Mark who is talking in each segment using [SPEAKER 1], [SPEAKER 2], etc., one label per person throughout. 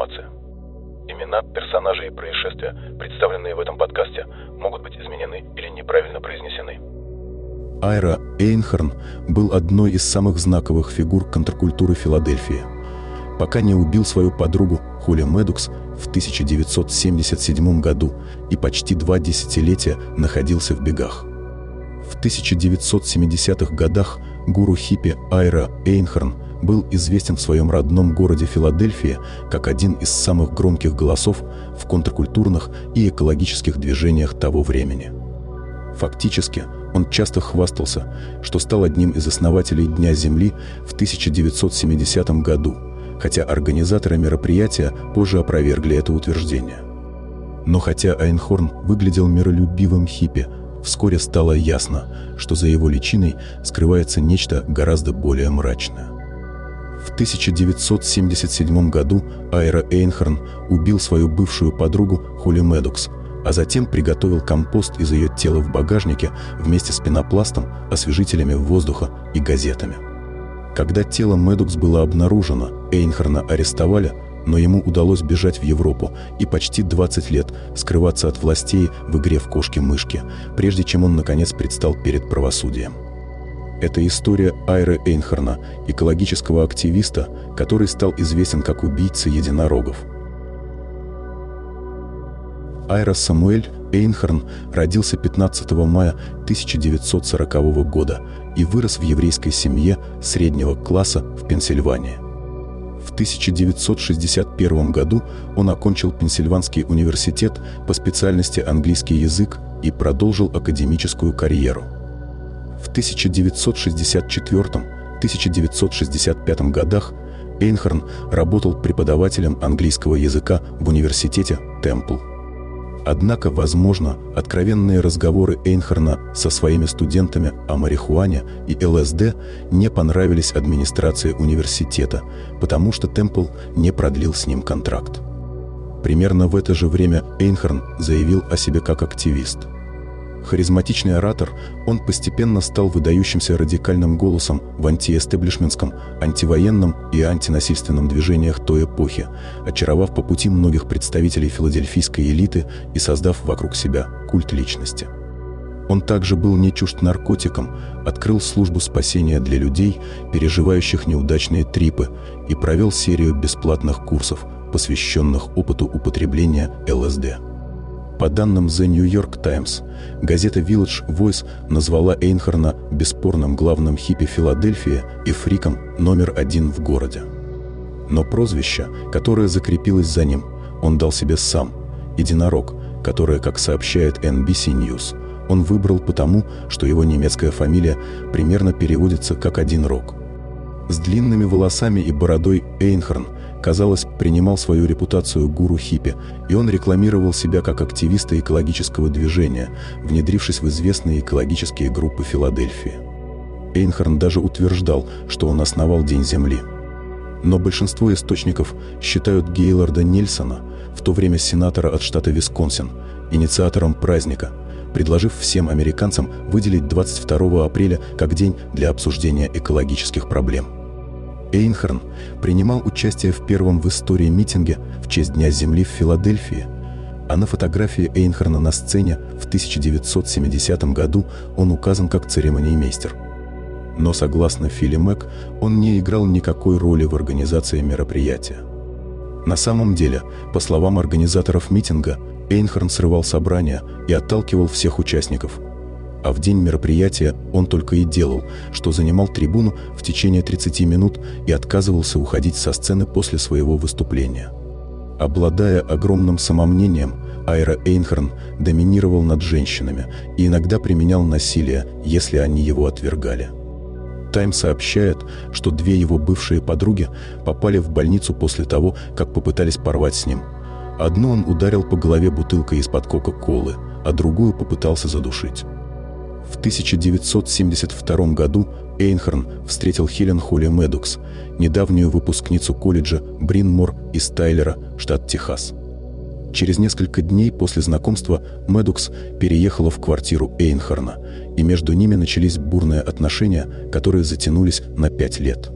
[SPEAKER 1] информации. Имена, персонажи и происшествия, представленные в этом подкасте, могут быть изменены или неправильно произнесены.
[SPEAKER 2] Айра Эйнхорн был одной из самых знаковых фигур контркультуры Филадельфии. Пока не убил свою подругу Хули Медукс в 1977 году и почти два десятилетия находился в бегах. В 1970-х годах гуру хиппи Айра Эйнхорн был известен в своем родном городе Филадельфия как один из самых громких голосов в контркультурных и экологических движениях того времени. Фактически, он часто хвастался, что стал одним из основателей Дня Земли в 1970 году, хотя организаторы мероприятия позже опровергли это утверждение. Но хотя Айнхорн выглядел миролюбивым хиппи, вскоре стало ясно, что за его личиной скрывается нечто гораздо более мрачное. В 1977 году Айра Эйнхорн убил свою бывшую подругу Хули Медукс, а затем приготовил компост из ее тела в багажнике вместе с пенопластом, освежителями воздуха и газетами. Когда тело Медукс было обнаружено, Эйнхорна арестовали – но ему удалось бежать в Европу и почти 20 лет скрываться от властей в игре в кошки-мышки, прежде чем он, наконец, предстал перед правосудием. Это история Айры Эйнхорна, экологического активиста, который стал известен как убийца единорогов. Айра Самуэль Эйнхорн родился 15 мая 1940 года и вырос в еврейской семье среднего класса в Пенсильвании. В 1961 году он окончил Пенсильванский университет по специальности английский язык и продолжил академическую карьеру. В 1964-1965 годах Эйнхорн работал преподавателем английского языка в университете Темпл. Однако, возможно, откровенные разговоры Эйнхорна со своими студентами о марихуане и ЛСД не понравились администрации университета, потому что Темпл не продлил с ним контракт. Примерно в это же время Эйнхорн заявил о себе как активист – Харизматичный оратор, он постепенно стал выдающимся радикальным голосом в антиэстеблишментском, антивоенном и антинасильственном движениях той эпохи, очаровав по пути многих представителей филадельфийской элиты и создав вокруг себя культ личности. Он также был не чужд наркотикам, открыл службу спасения для людей, переживающих неудачные трипы, и провел серию бесплатных курсов, посвященных опыту употребления ЛСД. По данным The New York Times, газета Village Voice назвала Эйнхорна бесспорным главным хиппи Филадельфии и фриком номер один в городе. Но прозвище, которое закрепилось за ним, он дал себе сам – «Единорог», которое, как сообщает NBC News, он выбрал потому, что его немецкая фамилия примерно переводится как «один рог». С длинными волосами и бородой Эйнхорн – казалось, принимал свою репутацию гуру хиппи, и он рекламировал себя как активиста экологического движения, внедрившись в известные экологические группы Филадельфии. Эйнхорн даже утверждал, что он основал День Земли. Но большинство источников считают Гейларда Нельсона, в то время сенатора от штата Висконсин, инициатором праздника, предложив всем американцам выделить 22 апреля как день для обсуждения экологических проблем. Эйнхорн принимал участие в первом в истории митинге в честь Дня Земли в Филадельфии, а на фотографии Эйнхорна на сцене в 1970 году он указан как церемониймейстер. Но, согласно Филли Мэг, он не играл никакой роли в организации мероприятия. На самом деле, по словам организаторов митинга, Эйнхорн срывал собрания и отталкивал всех участников – а в день мероприятия он только и делал, что занимал трибуну в течение 30 минут и отказывался уходить со сцены после своего выступления. Обладая огромным самомнением, Айра Эйнхорн доминировал над женщинами и иногда применял насилие, если они его отвергали. Тайм сообщает, что две его бывшие подруги попали в больницу после того, как попытались порвать с ним. Одну он ударил по голове бутылкой из-под Кока-Колы, а другую попытался задушить. В 1972 году Эйнхорн встретил Хелен Холли Медукс, недавнюю выпускницу колледжа Бринмор из Тайлера, штат Техас. Через несколько дней после знакомства Медукс переехала в квартиру Эйнхорна, и между ними начались бурные отношения, которые затянулись на пять лет.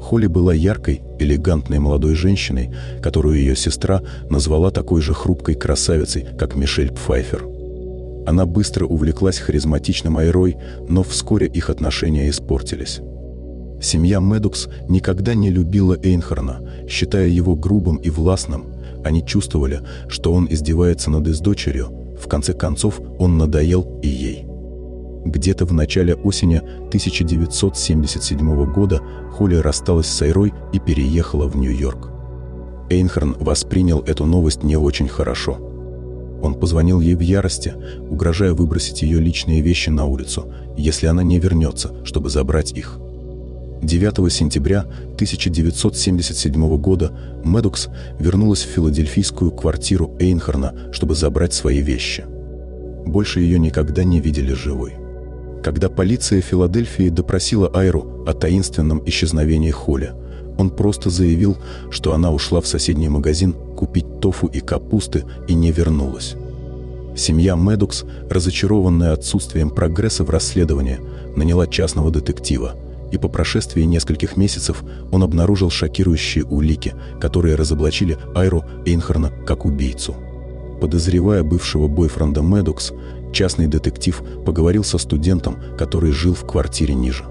[SPEAKER 2] Холли была яркой, элегантной молодой женщиной, которую ее сестра назвала такой же хрупкой красавицей, как Мишель Пфайфер. Она быстро увлеклась харизматичным Айрой, но вскоре их отношения испортились. Семья Медукс никогда не любила Эйнхорна, считая его грубым и властным. Они чувствовали, что он издевается над их дочерью. В конце концов, он надоел и ей. Где-то в начале осени 1977 года Холли рассталась с Айрой и переехала в Нью-Йорк. Эйнхорн воспринял эту новость не очень хорошо. Он позвонил ей в ярости, угрожая выбросить ее личные вещи на улицу, если она не вернется, чтобы забрать их – 9 сентября 1977 года Медокс вернулась в филадельфийскую квартиру Эйнхорна, чтобы забрать свои вещи. Больше ее никогда не видели живой. Когда полиция Филадельфии допросила Айру о таинственном исчезновении Холли, он просто заявил, что она ушла в соседний магазин купить тофу и капусты и не вернулась. Семья Медокс, разочарованная отсутствием прогресса в расследовании, наняла частного детектива – и по прошествии нескольких месяцев он обнаружил шокирующие улики, которые разоблачили Айру Эйнхорна как убийцу. Подозревая бывшего бойфренда Медокс, частный детектив поговорил со студентом, который жил в квартире ниже.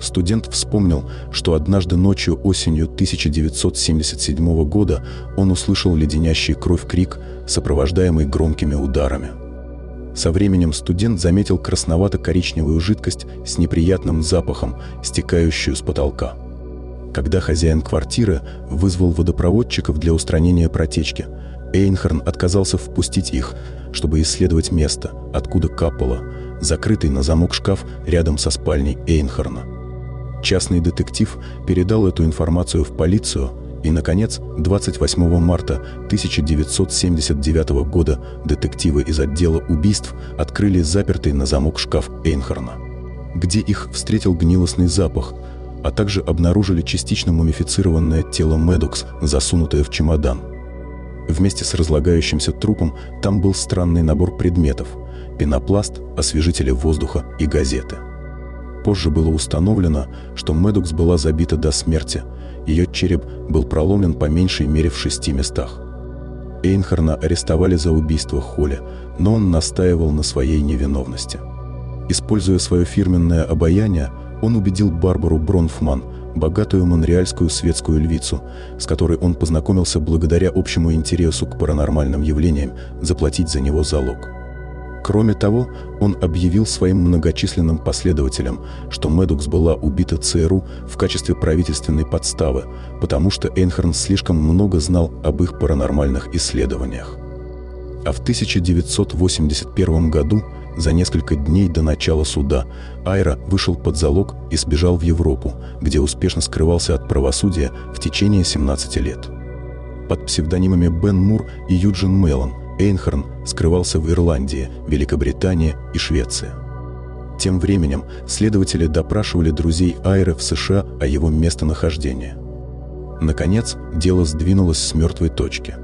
[SPEAKER 2] Студент вспомнил, что однажды ночью осенью 1977 года он услышал леденящий кровь крик, сопровождаемый громкими ударами – со временем студент заметил красновато-коричневую жидкость с неприятным запахом, стекающую с потолка. Когда хозяин квартиры вызвал водопроводчиков для устранения протечки, Эйнхорн отказался впустить их, чтобы исследовать место, откуда капало, закрытый на замок шкаф рядом со спальней Эйнхорна. Частный детектив передал эту информацию в полицию – и, наконец, 28 марта 1979 года детективы из отдела убийств открыли запертый на замок шкаф Эйнхорна, где их встретил гнилостный запах, а также обнаружили частично мумифицированное тело Медокс, засунутое в чемодан. Вместе с разлагающимся трупом там был странный набор предметов – пенопласт, освежители воздуха и газеты. Позже было установлено, что Медокс была забита до смерти – ее череп был проломлен по меньшей мере в шести местах. Эйнхарна арестовали за убийство Холли, но он настаивал на своей невиновности. Используя свое фирменное обаяние, он убедил Барбару Бронфман, богатую монреальскую светскую львицу, с которой он познакомился благодаря общему интересу к паранормальным явлениям, заплатить за него залог. Кроме того, он объявил своим многочисленным последователям, что Медукс была убита ЦРУ в качестве правительственной подставы, потому что Эйнхорн слишком много знал об их паранормальных исследованиях. А в 1981 году, за несколько дней до начала суда, Айра вышел под залог и сбежал в Европу, где успешно скрывался от правосудия в течение 17 лет. Под псевдонимами Бен Мур и Юджин Меллон – Эйнхорн скрывался в Ирландии, Великобритании и Швеции. Тем временем следователи допрашивали друзей Айры в США о его местонахождении. Наконец, дело сдвинулось с мертвой точки.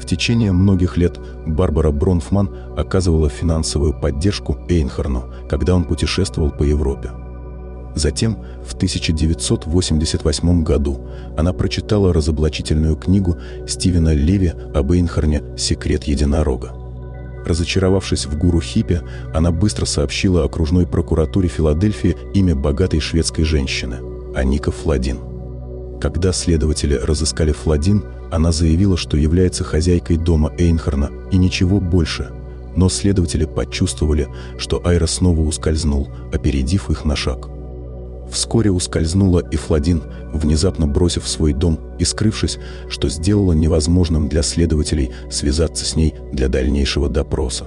[SPEAKER 2] В течение многих лет Барбара Бронфман оказывала финансовую поддержку Эйнхорну, когда он путешествовал по Европе. Затем, в 1988 году, она прочитала разоблачительную книгу Стивена Леви об Эйнхорне «Секрет единорога». Разочаровавшись в гуру Хиппе, она быстро сообщила окружной прокуратуре Филадельфии имя богатой шведской женщины – Аника Фладин. Когда следователи разыскали Фладин, она заявила, что является хозяйкой дома Эйнхорна и ничего больше. Но следователи почувствовали, что Айра снова ускользнул, опередив их на шаг. Вскоре ускользнула и Фладин, внезапно бросив свой дом и скрывшись, что сделало невозможным для следователей связаться с ней для дальнейшего допроса.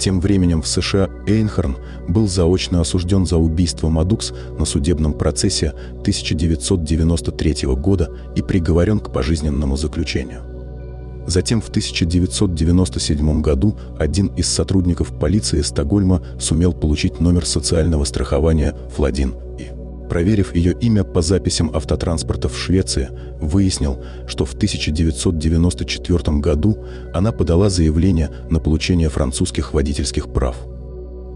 [SPEAKER 2] Тем временем в США Эйнхорн был заочно осужден за убийство Мадукс на судебном процессе 1993 года и приговорен к пожизненному заключению. Затем в 1997 году один из сотрудников полиции Стокгольма сумел получить номер социального страхования Фладин и проверив ее имя по записям автотранспорта в Швеции, выяснил, что в 1994 году она подала заявление на получение французских водительских прав.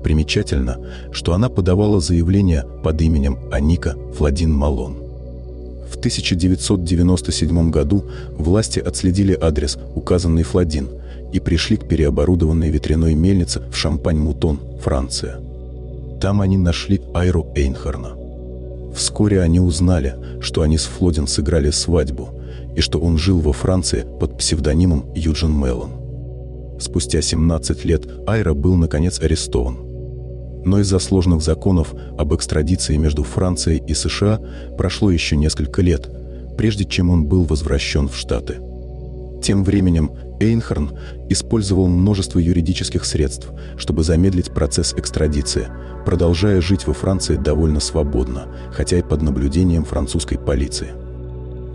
[SPEAKER 2] Примечательно, что она подавала заявление под именем Аника Фладин Малон. В 1997 году власти отследили адрес, указанный Фладин, и пришли к переоборудованной ветряной мельнице в Шампань-Мутон, Франция. Там они нашли Айру Эйнхарна. Вскоре они узнали, что они с Флодин сыграли свадьбу и что он жил во Франции под псевдонимом Юджин Меллон. Спустя 17 лет Айра был наконец арестован. Но из-за сложных законов об экстрадиции между Францией и США прошло еще несколько лет, прежде чем он был возвращен в Штаты. Тем временем Эйнхорн использовал множество юридических средств, чтобы замедлить процесс экстрадиции, продолжая жить во Франции довольно свободно, хотя и под наблюдением французской полиции.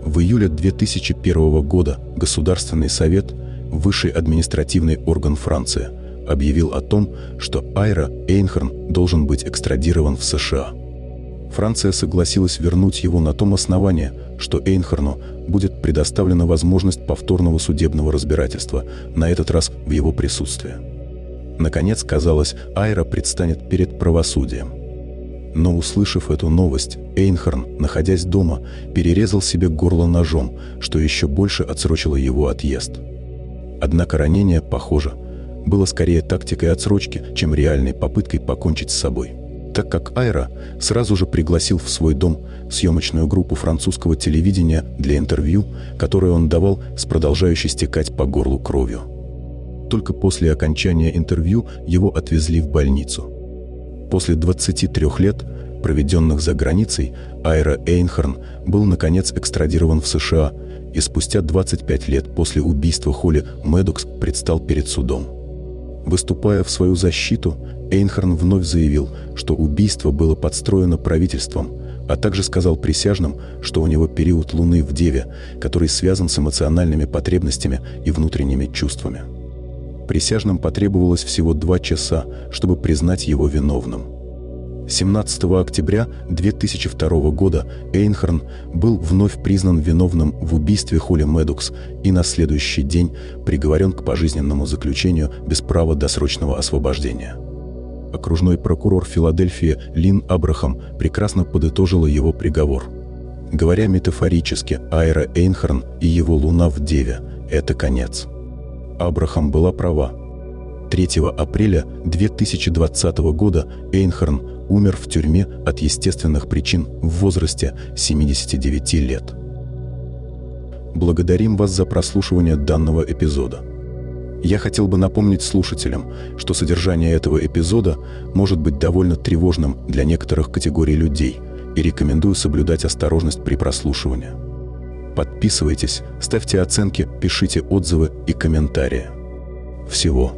[SPEAKER 2] В июле 2001 года Государственный совет, высший административный орган Франции, объявил о том, что Айра Эйнхорн должен быть экстрадирован в США. Франция согласилась вернуть его на том основании, что Эйнхорну будет предоставлена возможность повторного судебного разбирательства, на этот раз в его присутствии. Наконец, казалось, Айра предстанет перед правосудием. Но, услышав эту новость, Эйнхорн, находясь дома, перерезал себе горло ножом, что еще больше отсрочило его отъезд. Однако ранение, похоже, было скорее тактикой отсрочки, чем реальной попыткой покончить с собой так как Айра сразу же пригласил в свой дом съемочную группу французского телевидения для интервью, которое он давал с продолжающей стекать по горлу кровью. Только после окончания интервью его отвезли в больницу. После 23 лет, проведенных за границей, Айра Эйнхорн был наконец экстрадирован в США и спустя 25 лет после убийства Холли Медокс предстал перед судом. Выступая в свою защиту, Эйнхорн вновь заявил, что убийство было подстроено правительством, а также сказал присяжным, что у него период Луны в Деве, который связан с эмоциональными потребностями и внутренними чувствами. Присяжным потребовалось всего два часа, чтобы признать его виновным. 17 октября 2002 года Эйнхорн был вновь признан виновным в убийстве Холли Медукс и на следующий день приговорен к пожизненному заключению без права досрочного освобождения – окружной прокурор Филадельфии Лин Абрахам прекрасно подытожила его приговор. Говоря метафорически, Айра Эйнхорн и его луна в Деве – это конец. Абрахам была права. 3 апреля 2020 года Эйнхорн умер в тюрьме от естественных причин в возрасте 79 лет. Благодарим вас за прослушивание данного эпизода. Я хотел бы напомнить слушателям, что содержание этого эпизода может быть довольно тревожным для некоторых категорий людей и рекомендую соблюдать осторожность при прослушивании. Подписывайтесь, ставьте оценки, пишите отзывы и комментарии. Всего